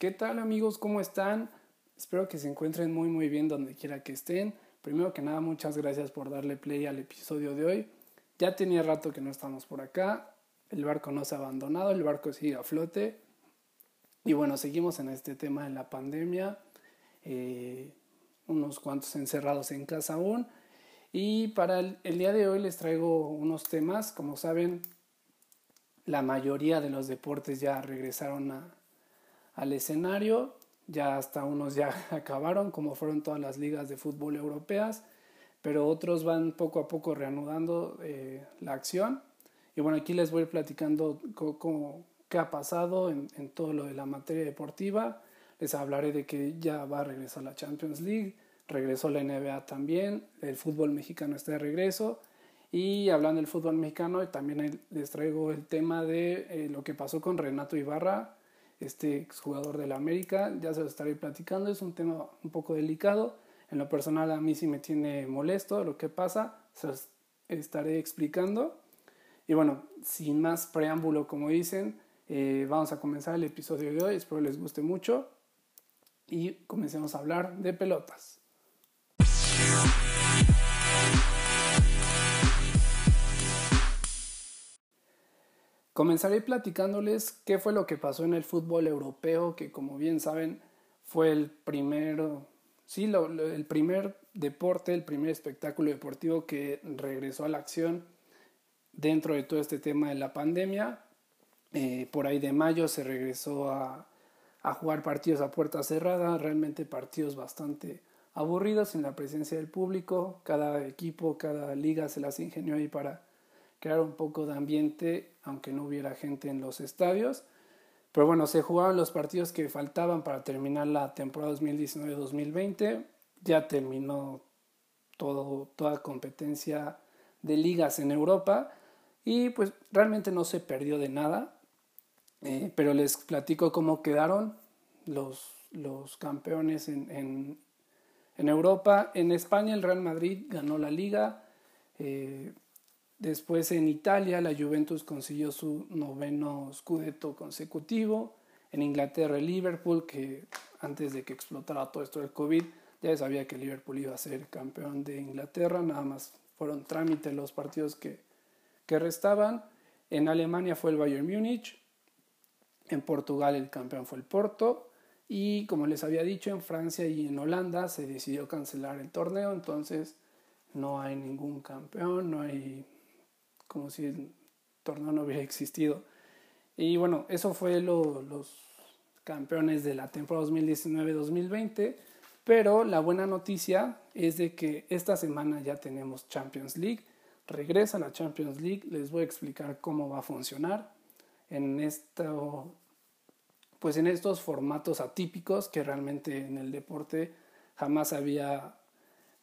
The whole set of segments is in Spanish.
¿Qué tal amigos? ¿Cómo están? Espero que se encuentren muy muy bien donde quiera que estén. Primero que nada, muchas gracias por darle play al episodio de hoy. Ya tenía rato que no estamos por acá. El barco no se ha abandonado, el barco sigue a flote. Y bueno, seguimos en este tema de la pandemia. Eh, unos cuantos encerrados en casa aún. Y para el, día de hoy les traigo unos temas. Como saben, la mayoría de los deportes ya regresaron al escenario. Ya hasta unos ya acabaron, como fueron todas las ligas de fútbol europeas. Pero otros van poco a poco reanudando eh, la acción. Y bueno, aquí les voy platicando cómo, qué ha pasado en, todo lo de la materia deportiva. Les hablaré de que ya va a regresar la Champions League regresó la NBA también, el fútbol mexicano está de regreso. Y hablando del fútbol mexicano, también les traigo el tema de eh, lo que pasó con Renato Ibarra, este jugador de la América. Ya se lo estaré platicando, es un tema un poco delicado. En lo personal a mí sí me tiene molesto lo que pasa, se los estaré explicando. Y bueno, sin más preámbulo, como dicen, eh, vamos a comenzar el episodio de hoy. Espero les guste mucho y comencemos a hablar de pelotas. Comenzaré platicándoles qué fue lo que pasó en el fútbol europeo, que como bien saben fue el primer, sí, el primer deporte, el primer espectáculo deportivo que regresó a la acción dentro de todo este tema de la pandemia. Eh, por ahí de mayo se regresó a, a jugar partidos a puerta cerrada, realmente partidos bastante aburridos en la presencia del público. Cada equipo, cada liga se las ingenió ahí para crear un poco de ambiente, aunque no hubiera gente en los estadios. Pero bueno, se jugaban los partidos que faltaban para terminar la temporada 2019-2020. Ya terminó todo, toda competencia de ligas en Europa y pues realmente no se perdió de nada. Eh, pero les platico cómo quedaron los, los campeones en, en Europa, en España el Real Madrid ganó la liga. Eh, después en Italia la Juventus consiguió su noveno scudetto consecutivo. En Inglaterra el Liverpool, que antes de que explotara todo esto del COVID, ya sabía que Liverpool iba a ser campeón de Inglaterra. Nada más fueron trámites los partidos que, que restaban. En Alemania fue el Bayern Múnich. En Portugal el campeón fue el Porto. Y como les había dicho, en Francia y en Holanda se decidió cancelar el torneo, entonces no hay ningún campeón, no hay como si el torneo no hubiera existido. Y bueno, eso fue lo, los campeones de la temporada 2019-2020, pero la buena noticia es de que esta semana ya tenemos Champions League, regresa la Champions League, les voy a explicar cómo va a funcionar. En esto pues en estos formatos atípicos que realmente en el deporte jamás había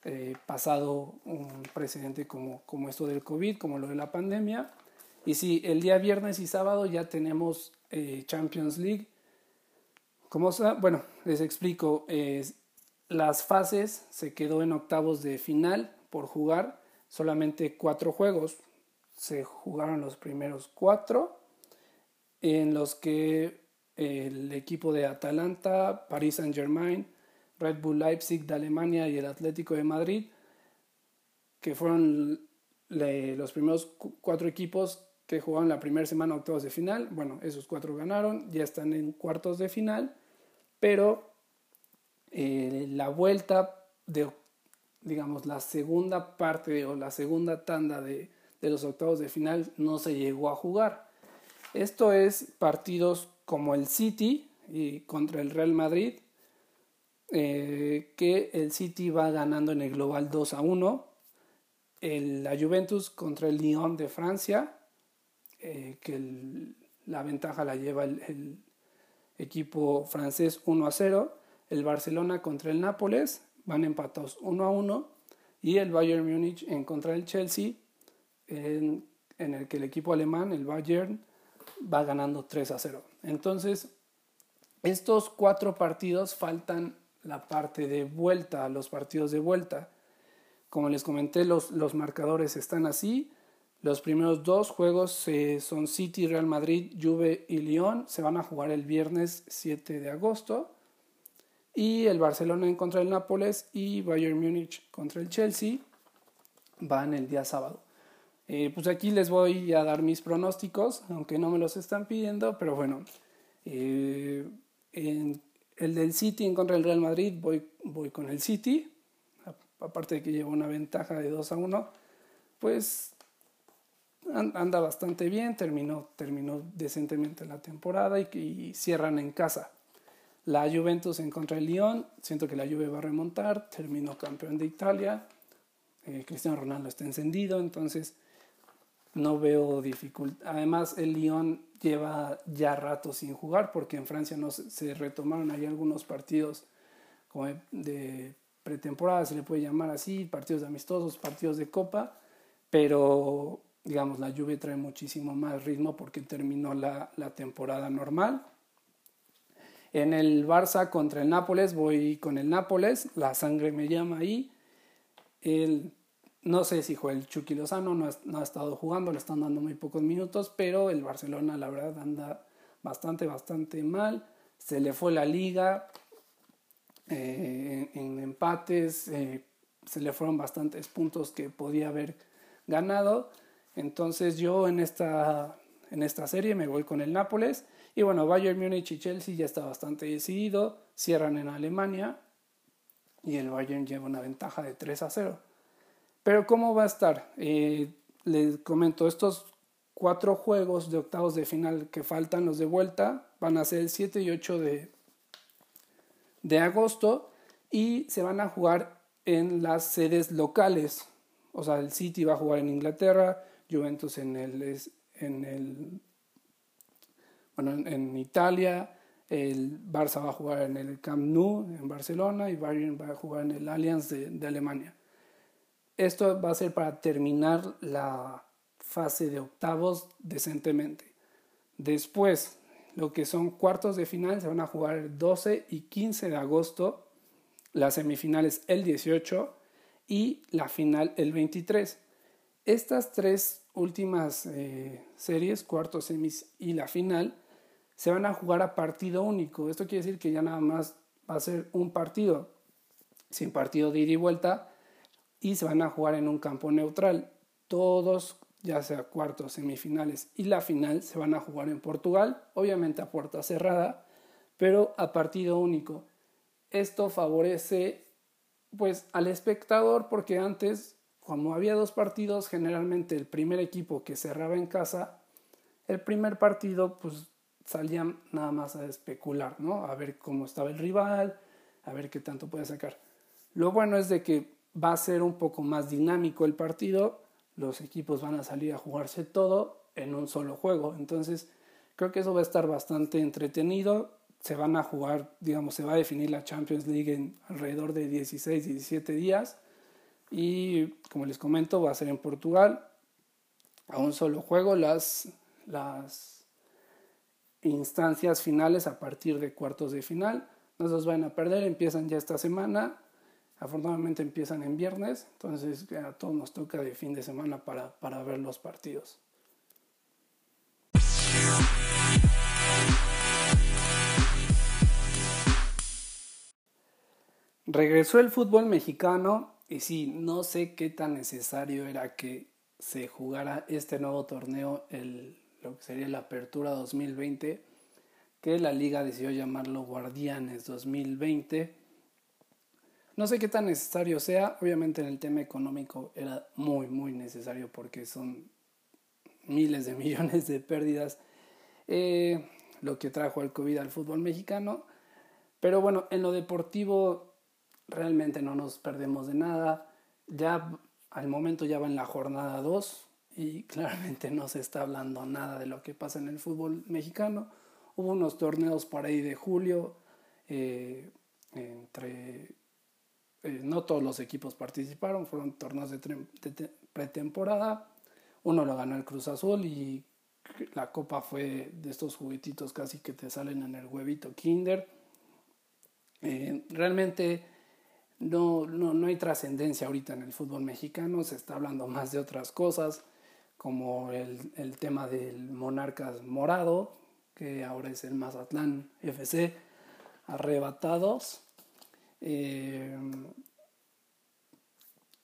eh, pasado un precedente como, como esto del COVID, como lo de la pandemia. Y sí, el día viernes y sábado ya tenemos eh, Champions League. Como, bueno, les explico, las fases se quedó en octavos de final por jugar solamente cuatro juegos. Se jugaron los primeros cuatro, en los que el equipo de Atalanta, Paris Saint-Germain, Red Bull Leipzig de Alemania y el Atlético de Madrid, que fueron los primeros cuatro equipos que jugaron la primera semana octavos de final. Bueno, esos cuatro ganaron, ya están en cuartos de final, pero eh, la vuelta de, digamos, la segunda parte o la segunda tanda de, de los octavos de final no se llegó a jugar. Esto es partidos como el City y contra el Real Madrid, eh, que el City va ganando en el global 2 a 1. la Juventus contra el Lyon de Francia, eh, que la ventaja la lleva el, equipo francés 1 a 0. El Barcelona contra el Nápoles van empatados 1 a 1. Y el Bayern Múnich en contra del Chelsea, en, en el que el equipo alemán, el Bayern, va ganando 3 a 0. Entonces, estos cuatro partidos faltan la parte de vuelta, los partidos de vuelta. Como les comenté, los, los marcadores están así. Los primeros dos juegos eh, son City, Real Madrid, Juve y Lyon. Se van a jugar el viernes 7 de agosto. Y el Barcelona contra del Nápoles y Bayern Múnich contra el Chelsea van el día sábado. Eh, pues aquí les voy a dar mis pronósticos, aunque no me los están pidiendo, pero bueno, eh, en el del City en contra del Real Madrid voy, voy con el City, aparte de que lleva una ventaja de 2 a 1, pues anda bastante bien, terminó, terminó decentemente la temporada y, cierran en casa. La Juventus en contra del Lyon, siento que la Juve va a remontar, terminó campeón de Italia, eh, Cristiano Ronaldo está encendido, entonces no veo dificultad. Además, el Lyon lleva ya rato sin jugar porque en Francia no se, retomaron ahí algunos partidos como de pretemporada, se le puede llamar así, partidos amistosos, partidos de copa, pero digamos, la lluvia trae muchísimo más ritmo porque terminó la, la temporada normal. En el Barça contra el Nápoles voy con el Nápoles, la sangre me llama ahí. El, no sé si el Chucky Lozano, no ha, no ha, estado jugando, le están dando muy pocos minutos, pero el Barcelona la verdad anda bastante, bastante mal. Se le fue la liga eh, en, empates, eh, se le fueron bastantes puntos que podía haber ganado. Entonces yo en esta, en esta serie me voy con el Nápoles. Y bueno, Bayern Múnich y Chelsea ya está bastante decidido. Cierran en Alemania. Y el Bayern lleva una ventaja de 3 a 0. Pero ¿cómo va a estar? Eh, les comento, estos cuatro juegos de octavos de final que faltan, los de vuelta, van a ser el 7 y 8 de, de agosto y se van a jugar en las sedes locales. O sea, el City va a jugar en Inglaterra, Juventus en el, en el bueno, en, Italia, el Barça va a jugar en el Camp Nou en Barcelona y Bayern va a jugar en el Allianz de, de Alemania. Esto va a ser para terminar la fase de octavos decentemente. Después, lo que son cuartos de final se van a jugar el 12 y 15 de agosto, las semifinales el 18 y la final el 23. Estas tres últimas eh, series, cuartos, semis y la final, se van a jugar a partido único. Esto quiere decir que ya nada más va a ser un partido, sin partido de ida y vuelta, y se van a jugar en un campo neutral. Todos, ya sea cuartos, semifinales y la final, se van a jugar en Portugal, obviamente a puerta cerrada, pero a partido único. Esto favorece pues al espectador porque antes como había dos partidos, generalmente el primer equipo que cerraba en casa, el primer partido pues salían nada más a especular, ¿no? A ver cómo estaba el rival, a ver qué tanto puede sacar. Lo bueno es de que va a ser un poco más dinámico el partido, los equipos van a salir a jugarse todo en un solo juego, entonces creo que eso va a estar bastante entretenido, se van a jugar, digamos, se va a definir la Champions League en alrededor de 16, 17 días y como les comento, va a ser en Portugal. A un solo juego las, las instancias finales a partir de cuartos de final. No se los van a perder, empiezan ya esta semana. Afortunadamente empiezan en viernes, entonces a todos nos toca de fin de semana para, para ver los partidos. Regresó el fútbol mexicano y sí, no sé qué tan necesario era que se jugara este nuevo torneo, el, lo que sería la Apertura 2020, que la liga decidió llamarlo Guardianes 2020. No sé qué tan necesario sea, obviamente en el tema económico era muy, muy necesario porque son miles de millones de pérdidas eh, lo que trajo el COVID al fútbol mexicano. Pero bueno, en lo deportivo realmente no nos perdemos de nada. Ya al momento ya va en la jornada 2 y claramente no se está hablando nada de lo que pasa en el fútbol mexicano. Hubo unos torneos por ahí de julio, eh, entre eh, no todos los equipos participaron, fueron torneos de, pretemporada. Uno lo ganó el Cruz Azul y la copa fue de estos juguetitos casi que te salen en el huevito Kinder. Eh, realmente no, no, no hay trascendencia ahorita en el fútbol mexicano, se está hablando más de otras cosas, como el, el tema del Monarcas Morado, que ahora es el Mazatlán FC, arrebatados. Eh,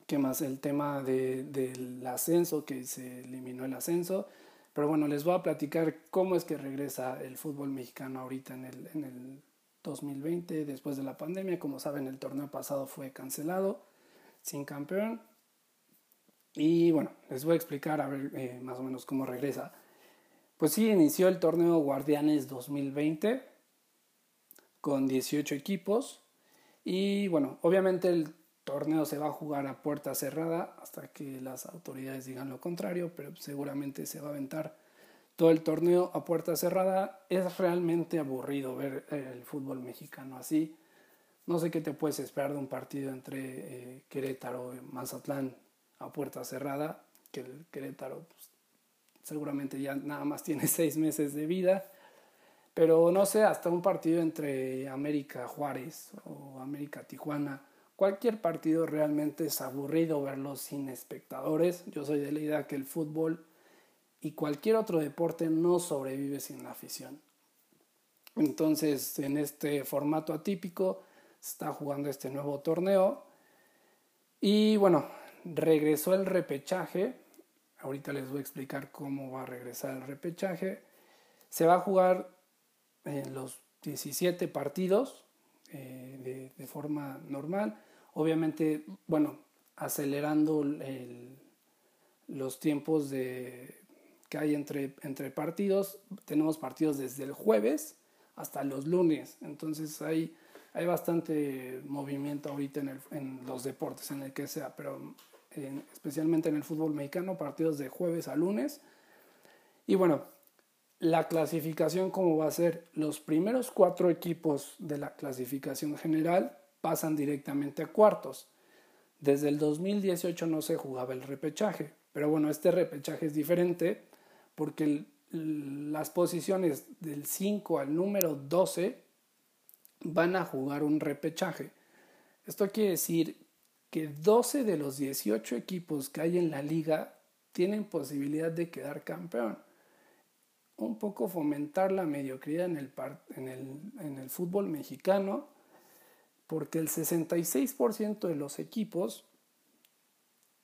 ¿Qué más? El tema de, del ascenso, que se eliminó el ascenso. Pero bueno, les voy a platicar cómo es que regresa el fútbol mexicano ahorita en el, en el 2020, después de la pandemia. Como saben, el torneo pasado fue cancelado, sin campeón. Y bueno, les voy a explicar a ver eh, más o menos cómo regresa. Pues sí, inició el torneo Guardianes 2020 con 18 equipos. Y bueno, obviamente el torneo se va a jugar a puerta cerrada hasta que las autoridades digan lo contrario, pero seguramente se va a aventar todo el torneo a puerta cerrada. Es realmente aburrido ver el fútbol mexicano así. No sé qué te puedes esperar de un partido entre eh, Querétaro y Mazatlán a puerta cerrada, que el Querétaro pues, seguramente ya nada más tiene seis meses de vida. Pero no sé, hasta un partido entre América Juárez o América Tijuana Cualquier partido realmente es aburrido verlo sin espectadores. Yo soy de la idea que el fútbol y cualquier otro deporte no sobrevive sin la afición. Entonces, en este formato atípico, se está jugando este nuevo torneo. Y bueno, regresó el repechaje. Ahorita les voy a explicar cómo va a regresar el repechaje. Se va a jugar en los 17 partidos eh, de, forma normal. Obviamente, bueno, acelerando los tiempos de, que hay entre, entre partidos. Tenemos partidos desde el jueves hasta los lunes. Entonces hay, hay bastante movimiento ahorita en, el, en los deportes, en el que sea, pero especialmente en el fútbol mexicano, partidos de jueves a lunes. Y bueno, la clasificación como va a ser, los primeros cuatro equipos de la clasificación general pasan directamente a cuartos. Desde el 2018 no se jugaba el repechaje, pero bueno, este repechaje es diferente porque las posiciones del 5 al número 12 van a jugar un repechaje. Esto quiere decir que 12 de los 18 equipos que hay en la liga tienen posibilidad de quedar campeón un poco fomentar la mediocridad en el, en el, en el fútbol mexicano, porque el 66% de los equipos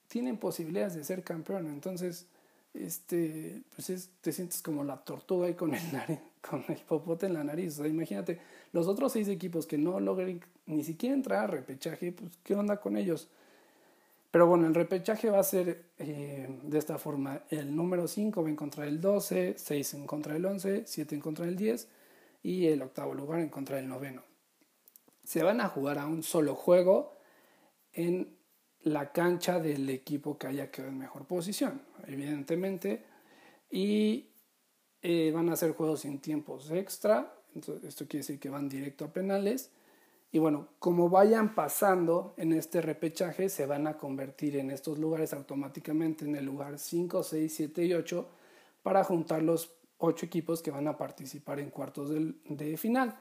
tienen posibilidades de ser campeón. Entonces, este, pues te sientes como la tortuga ahí con el, con el popote en la nariz. O sea, imagínate, los otros seis equipos que no logren ni siquiera entrar a repechaje, pues, ¿qué onda con ellos? Pero bueno, el repechaje va a ser eh, de esta forma. El número 5 va en contra del 12, 6 en contra del 11, 7 en contra del 10 y el octavo lugar en contra del noveno. Se van a jugar a un solo juego en la cancha del equipo que haya quedado en mejor posición, evidentemente. Y eh, van a ser juegos sin tiempos extra. Entonces, esto quiere decir que van directo a penales y bueno, como vayan pasando en este repechaje, se van a convertir en estos lugares automáticamente en el lugar 5, 6, 7 y 8 para juntar los 8 equipos que van a participar en cuartos de, final.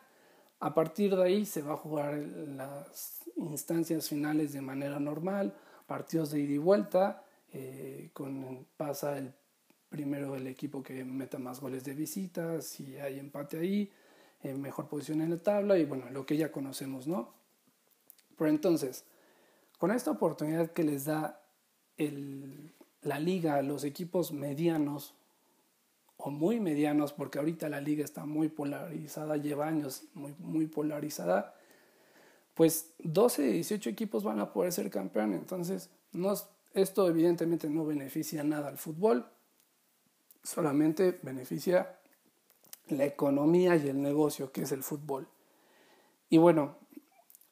A partir de ahí se va a jugar las instancias finales de manera normal, partidos de ida y vuelta, eh, con, pasa el primero el equipo que meta más goles de visita, si hay empate ahí, en mejor posición en la tabla y bueno, lo que ya conocemos, ¿no? Pero entonces, con esta oportunidad que les da el, la liga a los equipos medianos o muy medianos, porque ahorita la liga está muy polarizada, lleva años muy, muy polarizada, pues 12 de 18 equipos van a poder ser campeón. Entonces, no, esto evidentemente no beneficia nada al fútbol, solamente beneficia la economía y el negocio que es el fútbol. Y bueno,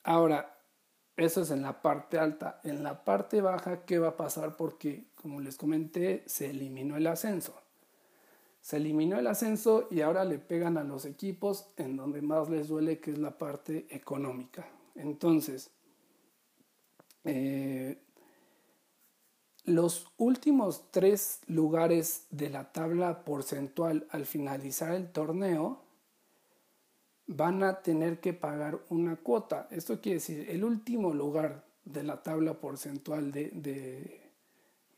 ahora, eso es en la parte alta. En la parte baja, ¿qué va a pasar? Porque, como les comenté, se eliminó el ascenso. Se eliminó el ascenso y ahora le pegan a los equipos en donde más les duele, que es la parte económica. Entonces, eh, los últimos tres lugares de la tabla porcentual al finalizar el torneo van a tener que pagar una cuota. Esto quiere decir, el último lugar de la tabla porcentual de,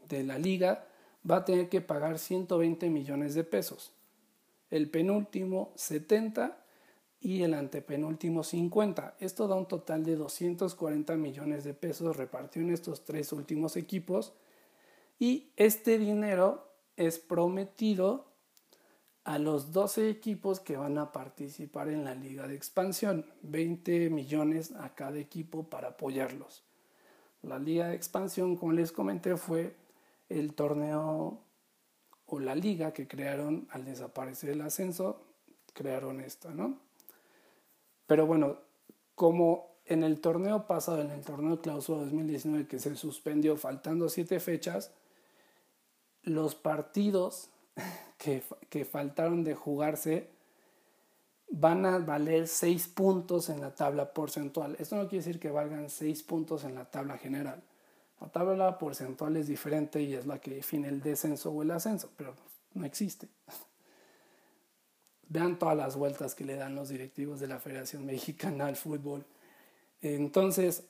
de, la liga va a tener que pagar 120 millones de pesos. El penúltimo 70 y el antepenúltimo 50. Esto da un total de 240 millones de pesos repartido en estos tres últimos equipos y este dinero es prometido a los 12 equipos que van a participar en la liga de expansión, 20 millones a cada equipo para apoyarlos. La liga de expansión, como les comenté, fue el torneo o la liga que crearon al desaparecer el ascenso, crearon esta, ¿no? Pero bueno, como en el torneo pasado, en el torneo clausura 2019 que se suspendió faltando siete fechas, los partidos que, que faltaron de jugarse van a valer seis puntos en la tabla porcentual. Esto no quiere decir que valgan seis puntos en la tabla general. La tabla porcentual es diferente y es la que define el descenso o el ascenso, pero no existe. Vean todas las vueltas que le dan los directivos de la Federación Mexicana al fútbol. Entonces,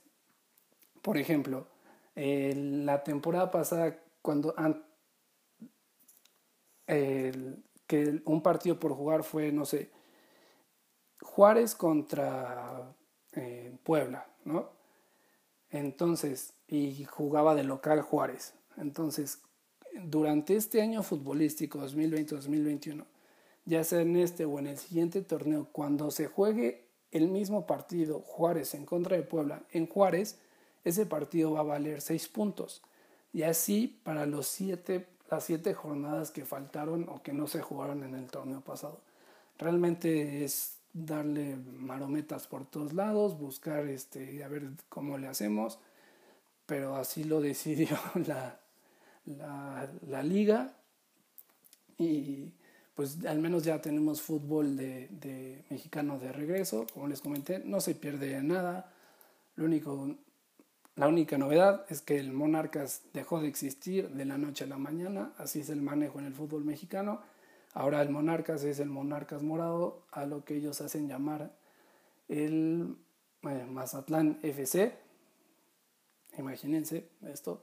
por ejemplo, la temporada pasada, cuando que un partido por jugar fue, no sé, Juárez contra eh, Puebla, ¿no? Entonces, y jugaba de local Juárez. Entonces, durante este año futbolístico 2020-2021, ya sea en este o en el siguiente torneo, cuando se juegue el mismo partido Juárez en contra de Puebla en Juárez, ese partido va a valer seis puntos. Y así para los siete, las siete jornadas que faltaron o que no se jugaron en el torneo pasado. Realmente es darle marometas por todos lados, buscar este, a ver cómo le hacemos, pero así lo decidió la, la, liga y pues al menos ya tenemos fútbol de, mexicano de regreso, como les comenté, no se pierde nada. Lo único, la única novedad es que el Monarcas dejó de existir de la noche a la mañana, así es el manejo en el fútbol mexicano. Ahora el Monarcas es el Monarcas Morado, a lo que ellos hacen llamar el eh, Mazatlán FC. Imagínense esto,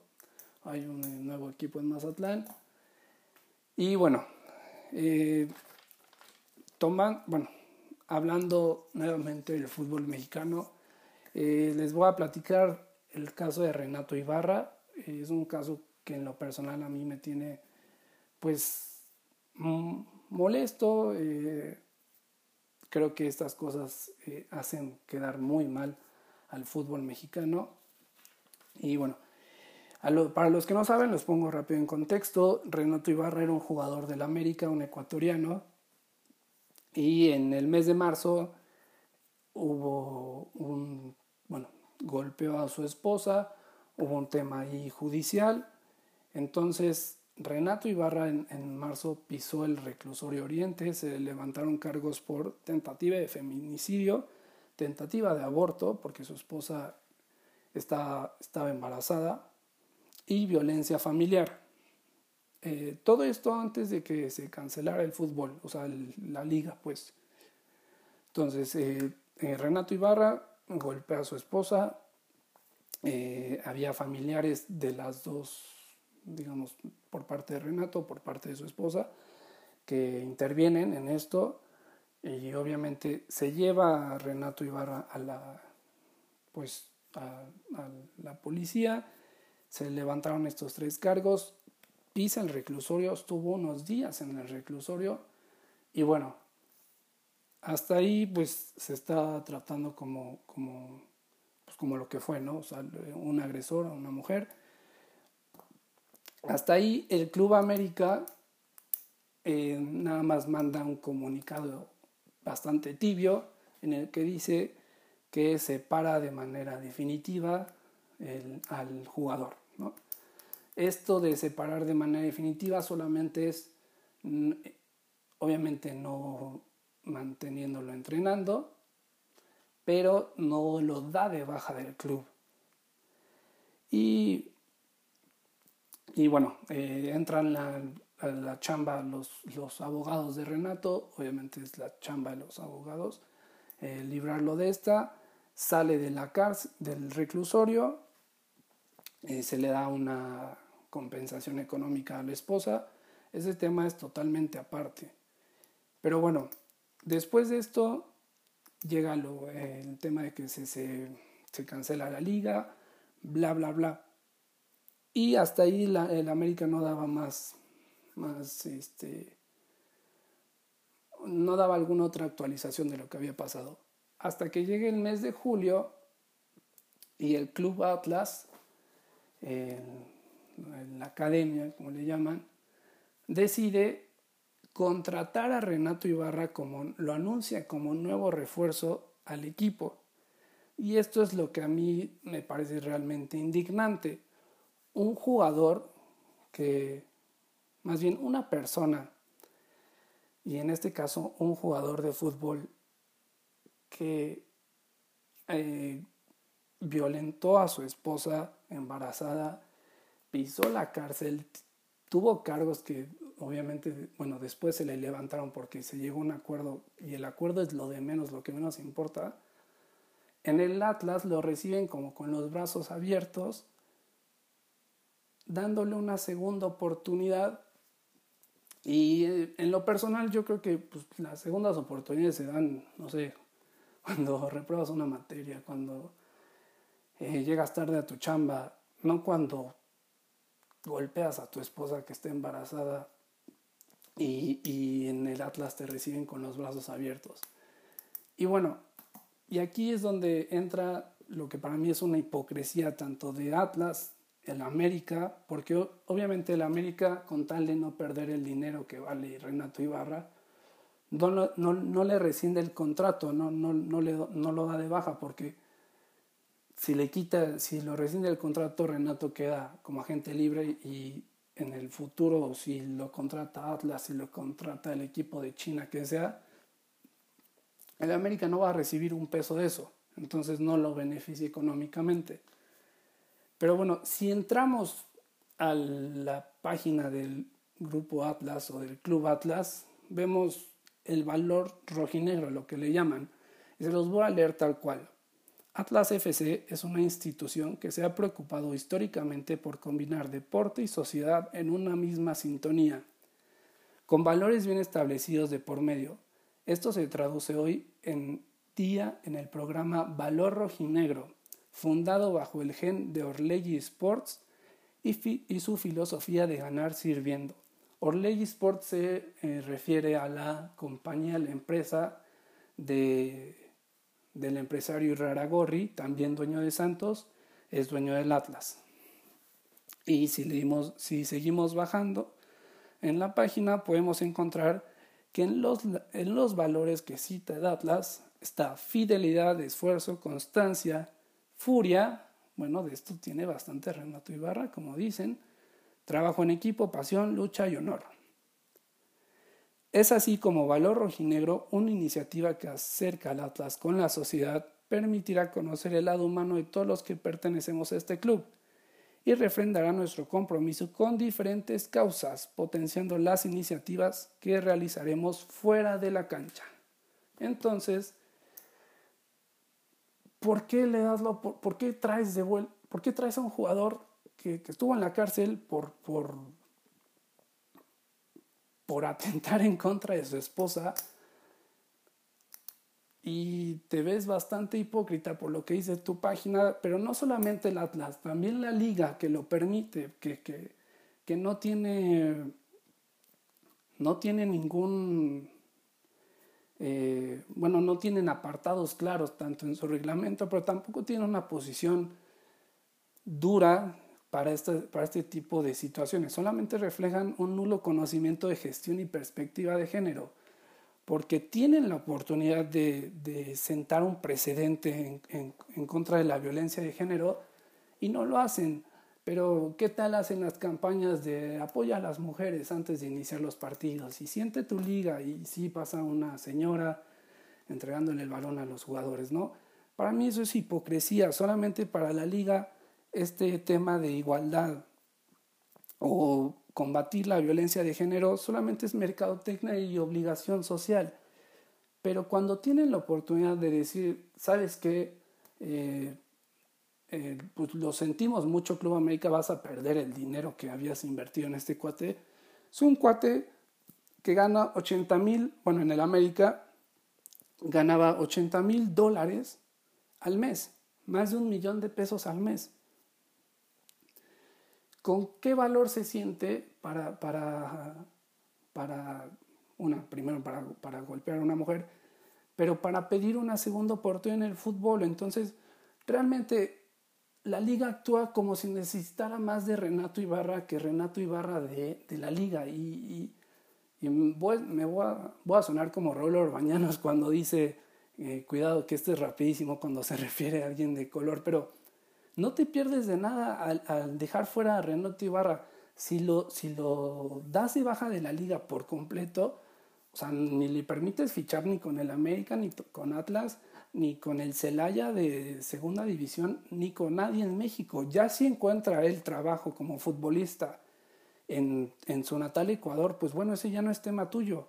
hay un nuevo equipo en Mazatlán. Y bueno, eh, toman, bueno, hablando nuevamente del fútbol mexicano, eh, les voy a platicar el caso de Renato Ibarra. es un caso que en lo personal a mí me tiene, pues, molesto. Eh, creo que estas cosas eh, hacen quedar muy mal al fútbol mexicano. Y bueno, para los que no saben, los pongo rápido en contexto. Renato Ibarra era un jugador del América, un ecuatoriano. Y en el mes de marzo hubo un, bueno, golpeó a su esposa, hubo un tema ahí judicial. Entonces, Renato Ibarra en, en marzo pisó el reclusorio oriente, se levantaron cargos por tentativa de feminicidio, tentativa de aborto, porque su esposa está, estaba embarazada, y violencia familiar. Eh, todo esto antes de que se cancelara el fútbol, o sea, la liga, pues. Entonces, eh, eh, Renato Ibarra golpea a su esposa, había familiares de las dos, digamos, por parte de Renato, por parte de su esposa, que intervienen en esto. Y obviamente se lleva a Renato Ibarra a la, pues, a la policía. Se levantaron estos tres cargos, pisa el reclusorio, estuvo unos días en el reclusorio. Y bueno, hasta ahí pues se está tratando como, como, pues, como lo que fue, ¿no? O sea, un agresor a una mujer. Hasta ahí el Club América eh, nada más manda un comunicado bastante tibio en el que dice que separa de manera definitiva al jugador. ¿no? Esto de separar de manera definitiva solamente es, mm, obviamente no manteniéndolo entrenando, pero no lo da de baja del club. Y, y bueno, eh, entran la, a la chamba los, los, abogados de Renato, obviamente es la chamba de los abogados, eh, librarlo de esta, sale de la cárcel, del reclusorio eh, se le da una compensación económica a la esposa, ese tema es totalmente aparte. Pero bueno, después de esto llega el tema de que se, cancela la liga, bla, bla, bla. Y hasta ahí el América no daba más, más, este, no daba alguna otra actualización de lo que había pasado. Hasta que llegue el mes de julio y el Club Atlas, la academia, como le llaman, decide contratar a Renato Ibarra como lo anuncia como nuevo refuerzo al equipo. Y esto es lo que a mí me parece realmente indignante. Un jugador que, más bien una persona, y en este caso un jugador de fútbol que eh, violentó a su esposa embarazada, pisó la cárcel, tuvo cargos que obviamente, bueno, después se le levantaron porque se llegó a un acuerdo y el acuerdo es lo de menos, lo que menos importa. En el Atlas lo reciben como con los brazos abiertos, dándole una segunda oportunidad. Y eh, en lo personal yo creo que pues, las segundas oportunidades se dan, no sé, cuando repruebas una materia, cuando eh, llegas tarde a tu chamba, no cuando golpeas a tu esposa que está embarazada y, y en el Atlas te reciben con los brazos abiertos. Y bueno, y aquí es donde entra lo que para mí es una hipocresía tanto de Atlas, el América, porque obviamente el América, con tal de no perder el dinero que vale Renato Ibarra, no, no, no le rescinde el contrato, no, no, le, no lo da de baja, porque si le quita, si lo rescinde el contrato, Renato queda como agente libre y en el futuro, si lo contrata Atlas, si lo contrata el equipo de China, que sea, el América no va a recibir un peso de eso, entonces no lo beneficia económicamente. Pero bueno, si entramos a la página del grupo Atlas o del club Atlas, vemos el valor rojinegro, lo que le llaman, y se los voy a leer tal cual. Atlas FC es una institución que se ha preocupado históricamente por combinar deporte y sociedad en una misma sintonía, con valores bien establecidos de por medio. Esto se traduce hoy en día en el programa Valor Rojinegro, fundado bajo el gen de Orlegui Sports y, su filosofía de ganar sirviendo. Orlegui Sports se eh, refiere a la compañía, la empresa de del empresario Iraragorri, también dueño de Santos, es dueño del Atlas. Y si, leímos, si seguimos bajando en la página podemos encontrar que en los, valores que cita el Atlas está fidelidad, esfuerzo, constancia, furia, bueno, de esto tiene bastante Renato Ibarra, como dicen, trabajo en equipo, pasión, lucha y honor. Es así como Valor Rojinegro, una iniciativa que acerca al Atlas con la sociedad, permitirá conocer el lado humano de todos los que pertenecemos a este club y refrendará nuestro compromiso con diferentes causas, potenciando las iniciativas que realizaremos fuera de la cancha. Entonces, ¿por qué le das lo, por, qué traes de vuelta, por qué traes a un jugador que, que estuvo en la cárcel por, por por atentar en contra de su esposa y te ves bastante hipócrita por lo que dice tu página, pero no solamente el Atlas, también la liga que lo permite, que, que, que no tiene no tiene ningún eh, bueno, no tienen apartados claros tanto en su reglamento, pero tampoco tiene una posición dura para este, para este tipo de situaciones. Solamente reflejan un nulo conocimiento de gestión y perspectiva de género, porque tienen la oportunidad de, de sentar un precedente en, en, contra de la violencia de género y no lo hacen. Pero ¿qué tal hacen las campañas de apoya a las mujeres antes de iniciar los partidos? Y siente tu liga y sí pasa una señora entregándole el balón a los jugadores, ¿no? Para mí eso es hipocresía, solamente para la liga este tema de igualdad o combatir la violencia de género solamente es mercadotecnia y obligación social. Pero cuando tienen la oportunidad de decir, ¿sabes qué? Eh, eh, pues lo sentimos mucho, Club América, vas a perder el dinero que habías invertido en este cuate. Es un cuate que gana 80 mil, bueno, en el América ganaba 80 mil dólares al mes, más de un millón de pesos al mes. ¿Con qué valor se siente para, para, para una, primero para, para golpear a una mujer, pero para pedir una segunda oportunidad en el fútbol? Entonces, realmente la liga actúa como si necesitara más de Renato Ibarra que Renato Ibarra de, de la liga. Y, y, me voy a, voy a, sonar como Raúl Orbañanos cuando dice, eh, cuidado que esto es rapidísimo cuando se refiere a alguien de color, pero no te pierdes de nada al, dejar fuera a Renato Ibarra. Si lo, si lo das y baja de la liga por completo, o sea, ni le permites fichar ni con el América ni con Atlas, ni con el Celaya de segunda división, ni con nadie en México. Ya si encuentra él trabajo como futbolista en, en su natal Ecuador, pues bueno, ese ya no es tema tuyo.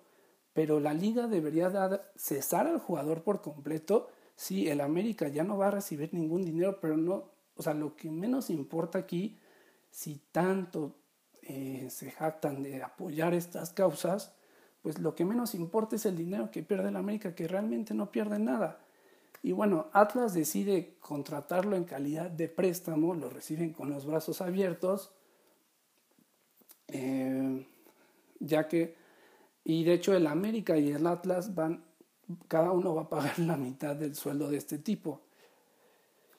Pero la liga debería dar, cesar al jugador por completo. Sí, el América ya no va a recibir ningún dinero, pero no, o sea, lo que menos importa aquí, si tanto eh, se jactan de apoyar estas causas, pues lo que menos importa es el dinero que pierde el América, que realmente no pierde nada. Y bueno, Atlas decide contratarlo en calidad de préstamo, lo reciben con los brazos abiertos, eh, ya que, y de hecho el América y el Atlas van, cada uno va a pagar la mitad del sueldo de este tipo.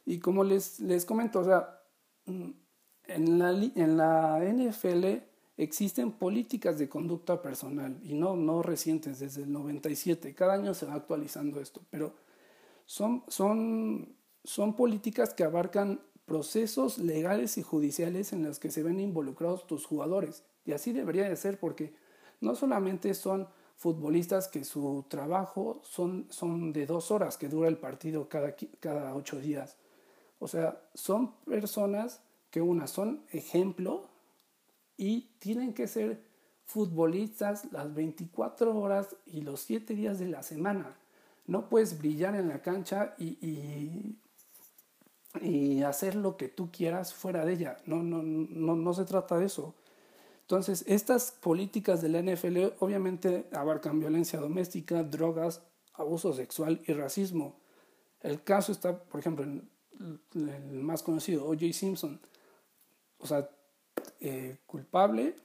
Y como les, les comento, o sea, mm, en la, en la NFL existen políticas de conducta personal y no, no recientes, desde el 97, cada año se va actualizando esto, pero son, son, son políticas que abarcan procesos legales y judiciales en los que se ven involucrados tus jugadores. Y así debería de ser porque no solamente son futbolistas que su trabajo son, son de dos horas que dura el partido cada, cada ocho días. O sea, son personas que una son ejemplo y tienen que ser futbolistas las 24 horas y los 7 días de la semana. No puedes brillar en la cancha y, y, hacer lo que tú quieras fuera de ella. No, no, no, no se trata de eso. Entonces, estas políticas de la NFL obviamente abarcan violencia doméstica, drogas, abuso sexual y racismo. El caso está, por ejemplo, en el más conocido, O.J. Simpson. O sea, eh, culpable,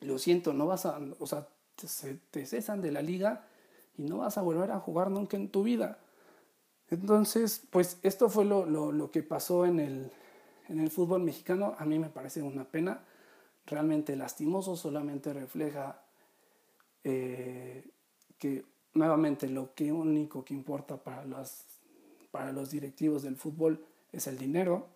lo siento, no vas a, o sea, te, cesan de la liga y no vas a volver a jugar nunca en tu vida. Entonces, pues esto fue lo, lo, lo que pasó en el, en el fútbol mexicano. A mí me parece una pena, realmente lastimoso, solamente refleja eh, que nuevamente lo que único que importa para, las, para los directivos del fútbol es el dinero.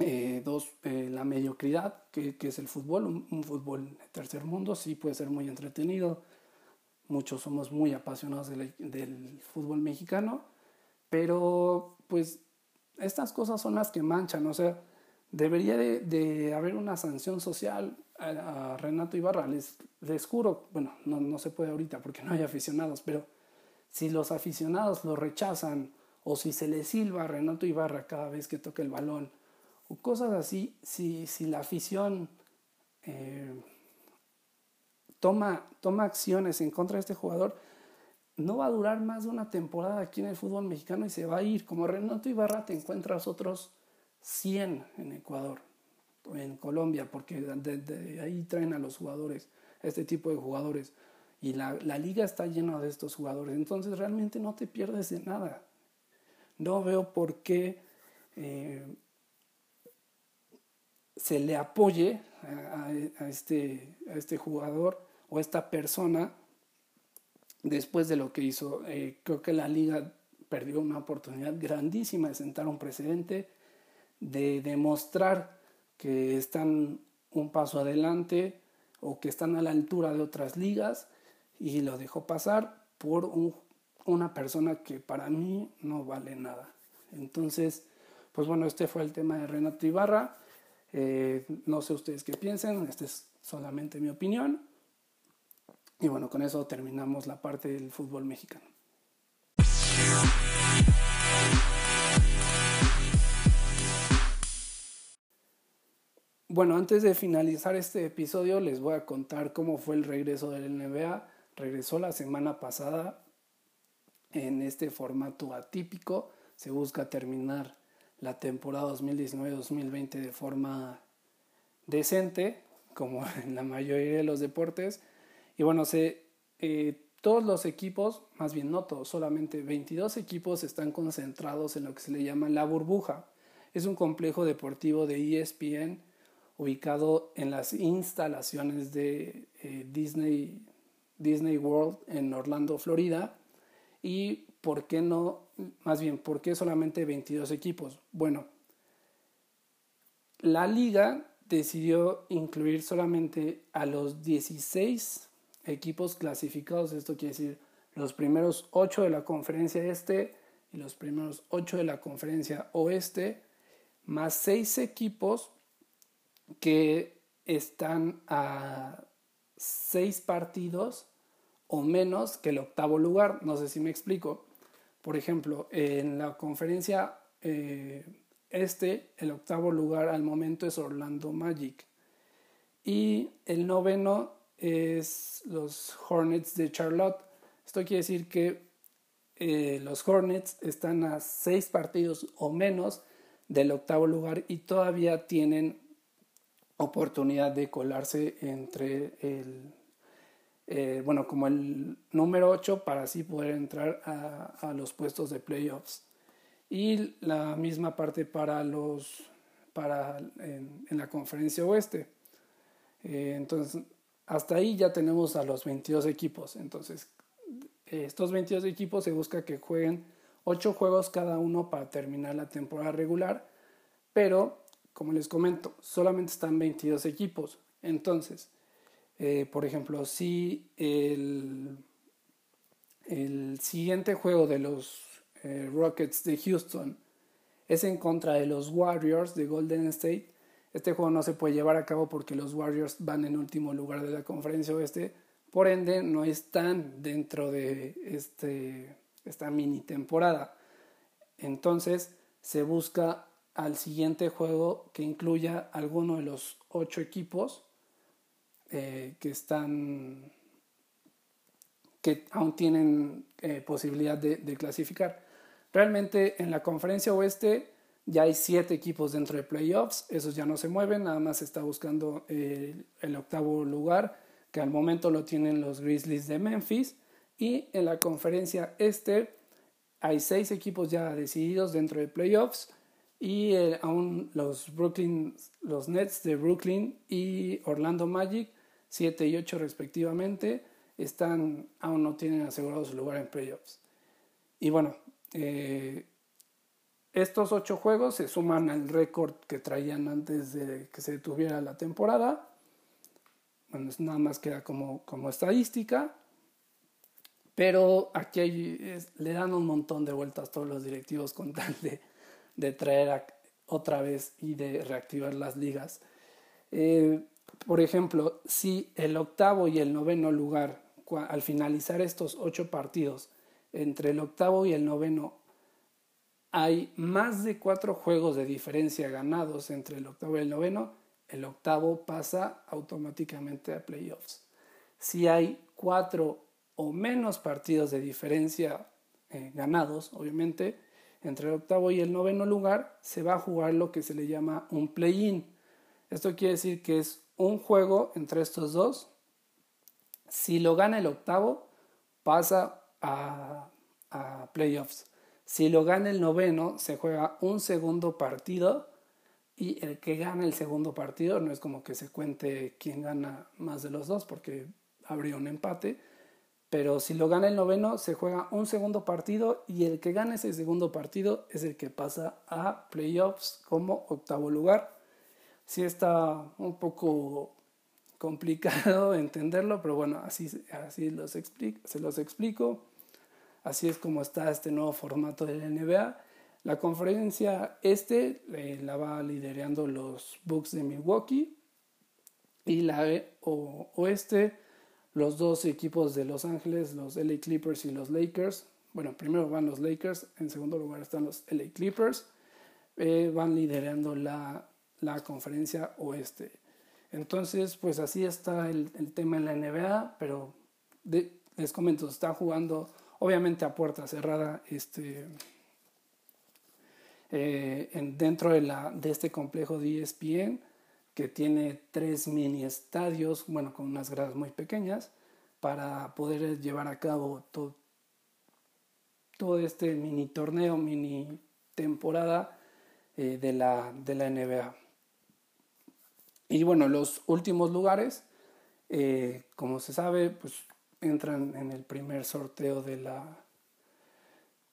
Eh, dos, eh, la mediocridad, que, que, es el fútbol, un, un fútbol de tercer mundo, sí puede ser muy entretenido, muchos somos muy apasionados del, fútbol mexicano, pero pues estas cosas son las que manchan, o sea, debería de, de haber una sanción social a, a, Renato Ibarra, les, les juro, bueno, no, no se puede ahorita porque no hay aficionados, pero si los aficionados lo rechazan o si se le silba a Renato Ibarra cada vez que toca el balón o cosas así, si, si la afición... Eh, toma, toma acciones en contra de este jugador, no va a durar más de una temporada aquí en el fútbol mexicano y se va a ir. Como Renato Ibarra te encuentras otros 100 en Ecuador, en Colombia, porque de, de ahí traen a los jugadores, este tipo de jugadores. Y la, la, liga está llena de estos jugadores. Entonces realmente no te pierdes de nada. No veo por qué eh, se le apoye a, a, este, a este jugador o esta persona después de lo que hizo. Eh, creo que la liga perdió una oportunidad grandísima de sentar un precedente, de demostrar que están un paso adelante o que están a la altura de otras ligas y lo dejó pasar por un, una persona que para mí no vale nada. Entonces, pues bueno, este fue el tema de Renato Ibarra. Eh, no sé ustedes qué piensen, esta es solamente mi opinión. Y bueno, con eso terminamos la parte del fútbol mexicano. Bueno, antes de finalizar este episodio les voy a contar cómo fue el regreso del NBA Regresó la semana pasada en este formato atípico. Se busca terminar la temporada 2019-2020 de forma decente, como en la mayoría de los deportes. Y bueno, se, eh, todos los equipos, más bien no todos, solamente 22 equipos están concentrados en lo que se le llama la burbuja. Es un complejo deportivo de ESPN ubicado en las instalaciones de eh, Disney, Disney World en Orlando, Florida. ¿Y por qué no, más bien, por qué solamente 22 equipos? Bueno, la liga decidió incluir solamente a los 16 equipos clasificados, esto quiere decir los primeros 8 de la conferencia este y los primeros 8 de la conferencia oeste, más 6 equipos que están a 6 partidos o menos que el octavo lugar. No sé si me explico. Por ejemplo, en la conferencia eh, este, el octavo lugar al momento es Orlando Magic. Y el noveno es los Hornets de Charlotte. Esto quiere decir que eh, los Hornets están a seis partidos o menos del octavo lugar y todavía tienen oportunidad de colarse entre el, eh, bueno, como el número 8 para así poder entrar a, los puestos de playoffs. Y la misma parte para los, para en, la conferencia oeste. Eh, entonces, hasta ahí ya tenemos a los 22 equipos. Entonces, estos 22 equipos se busca que jueguen 8 juegos cada uno para terminar la temporada regular. Pero, como les comento, solamente están 22 equipos. Entonces, eh, por ejemplo, si el, el, siguiente juego de los eh, Rockets de Houston es en contra de los Warriors de Golden State, este juego no se puede llevar a cabo porque los Warriors van en último lugar de la conferencia oeste, por ende no están dentro de este, esta mini temporada. Entonces se busca al siguiente juego que incluya alguno de los ocho equipos eh, que están que aún tienen eh, posibilidad de, de, clasificar. Realmente en la conferencia oeste ya hay siete equipos dentro de playoffs, esos ya no se mueven, nada más se está buscando eh, el octavo lugar, que al momento lo tienen los Grizzlies de Memphis. Y en la conferencia este hay seis equipos ya decididos dentro de playoffs y eh, aún los Brooklyn, los Nets de Brooklyn y Orlando Magic, 7 y 8 respectivamente, están, aún no tienen asegurado su lugar en playoffs. Y bueno, eh, estos ocho juegos se suman al récord que traían antes de que se detuviera la temporada. Bueno, nada más queda como, como estadística. Pero aquí le dan un montón de vueltas todos los directivos con tal de, de traer otra vez y de reactivar las ligas. Eh, por ejemplo, si el octavo y el noveno lugar, al finalizar estos ocho partidos, entre el octavo y el noveno hay más de cuatro juegos de diferencia ganados entre el octavo y el noveno, el octavo pasa automáticamente a playoffs. Si hay cuatro o menos partidos de diferencia eh, ganados, obviamente, entre el octavo y el noveno lugar, se va a jugar lo que se le llama un play-in. Esto quiere decir que es un juego entre estos dos. Si lo gana el octavo, pasa a, playoffs. Si lo gana el noveno, se juega un segundo partido y el que gana el segundo partido no es como que se cuente quién gana más de los dos porque habría un empate. Pero si lo gana el noveno, se juega un segundo partido y el que gana ese segundo partido es el que pasa a playoffs como octavo lugar. Sí está un poco complicado entenderlo, pero bueno, así, así los se los explico. Así es como está este nuevo formato de la NBA. La conferencia este eh, la va liderando los Bucks de Milwaukee y la oeste los dos equipos de Los Ángeles, los LA Clippers y los Lakers. Bueno, primero van los Lakers, en segundo lugar están los LA Clippers. Eh, van liderando la, la conferencia oeste. Entonces, pues así está el, tema en la NBA, pero les comento, está jugando obviamente a puerta cerrada este, eh, en, dentro de, la, de este complejo de ESPN que tiene tres mini estadios, bueno, con unas gradas muy pequeñas, para poder llevar a cabo todo, todo este mini torneo, mini temporada eh, de, la, de la NBA. Y bueno, los últimos lugares, eh, como se sabe, pues entran en el primer sorteo de la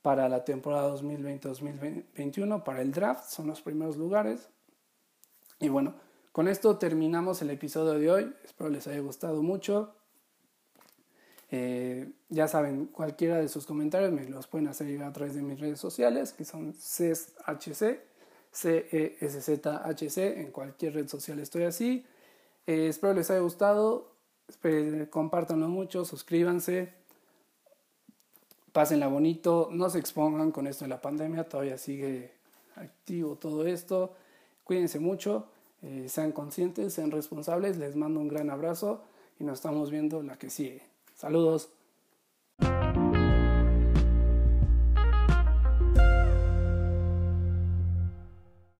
para la temporada 2020-2021, para el draft, son los primeros lugares. Y bueno, con esto terminamos el episodio de hoy. Espero les haya gustado mucho. Eh, ya saben, cualquiera de sus comentarios me los pueden hacer a través de mis redes sociales, que son CESHC, C-E-S-Z-H-C, en cualquier red social estoy así. Eh, espero les haya gustado, compártanlo mucho, suscríbanse, pásenla bonito, no se expongan con esto de la pandemia, todavía sigue activo todo esto. Cuídense mucho eh, sean conscientes, sean responsables, les mando un gran abrazo y nos estamos viendo la que sigue. Saludos.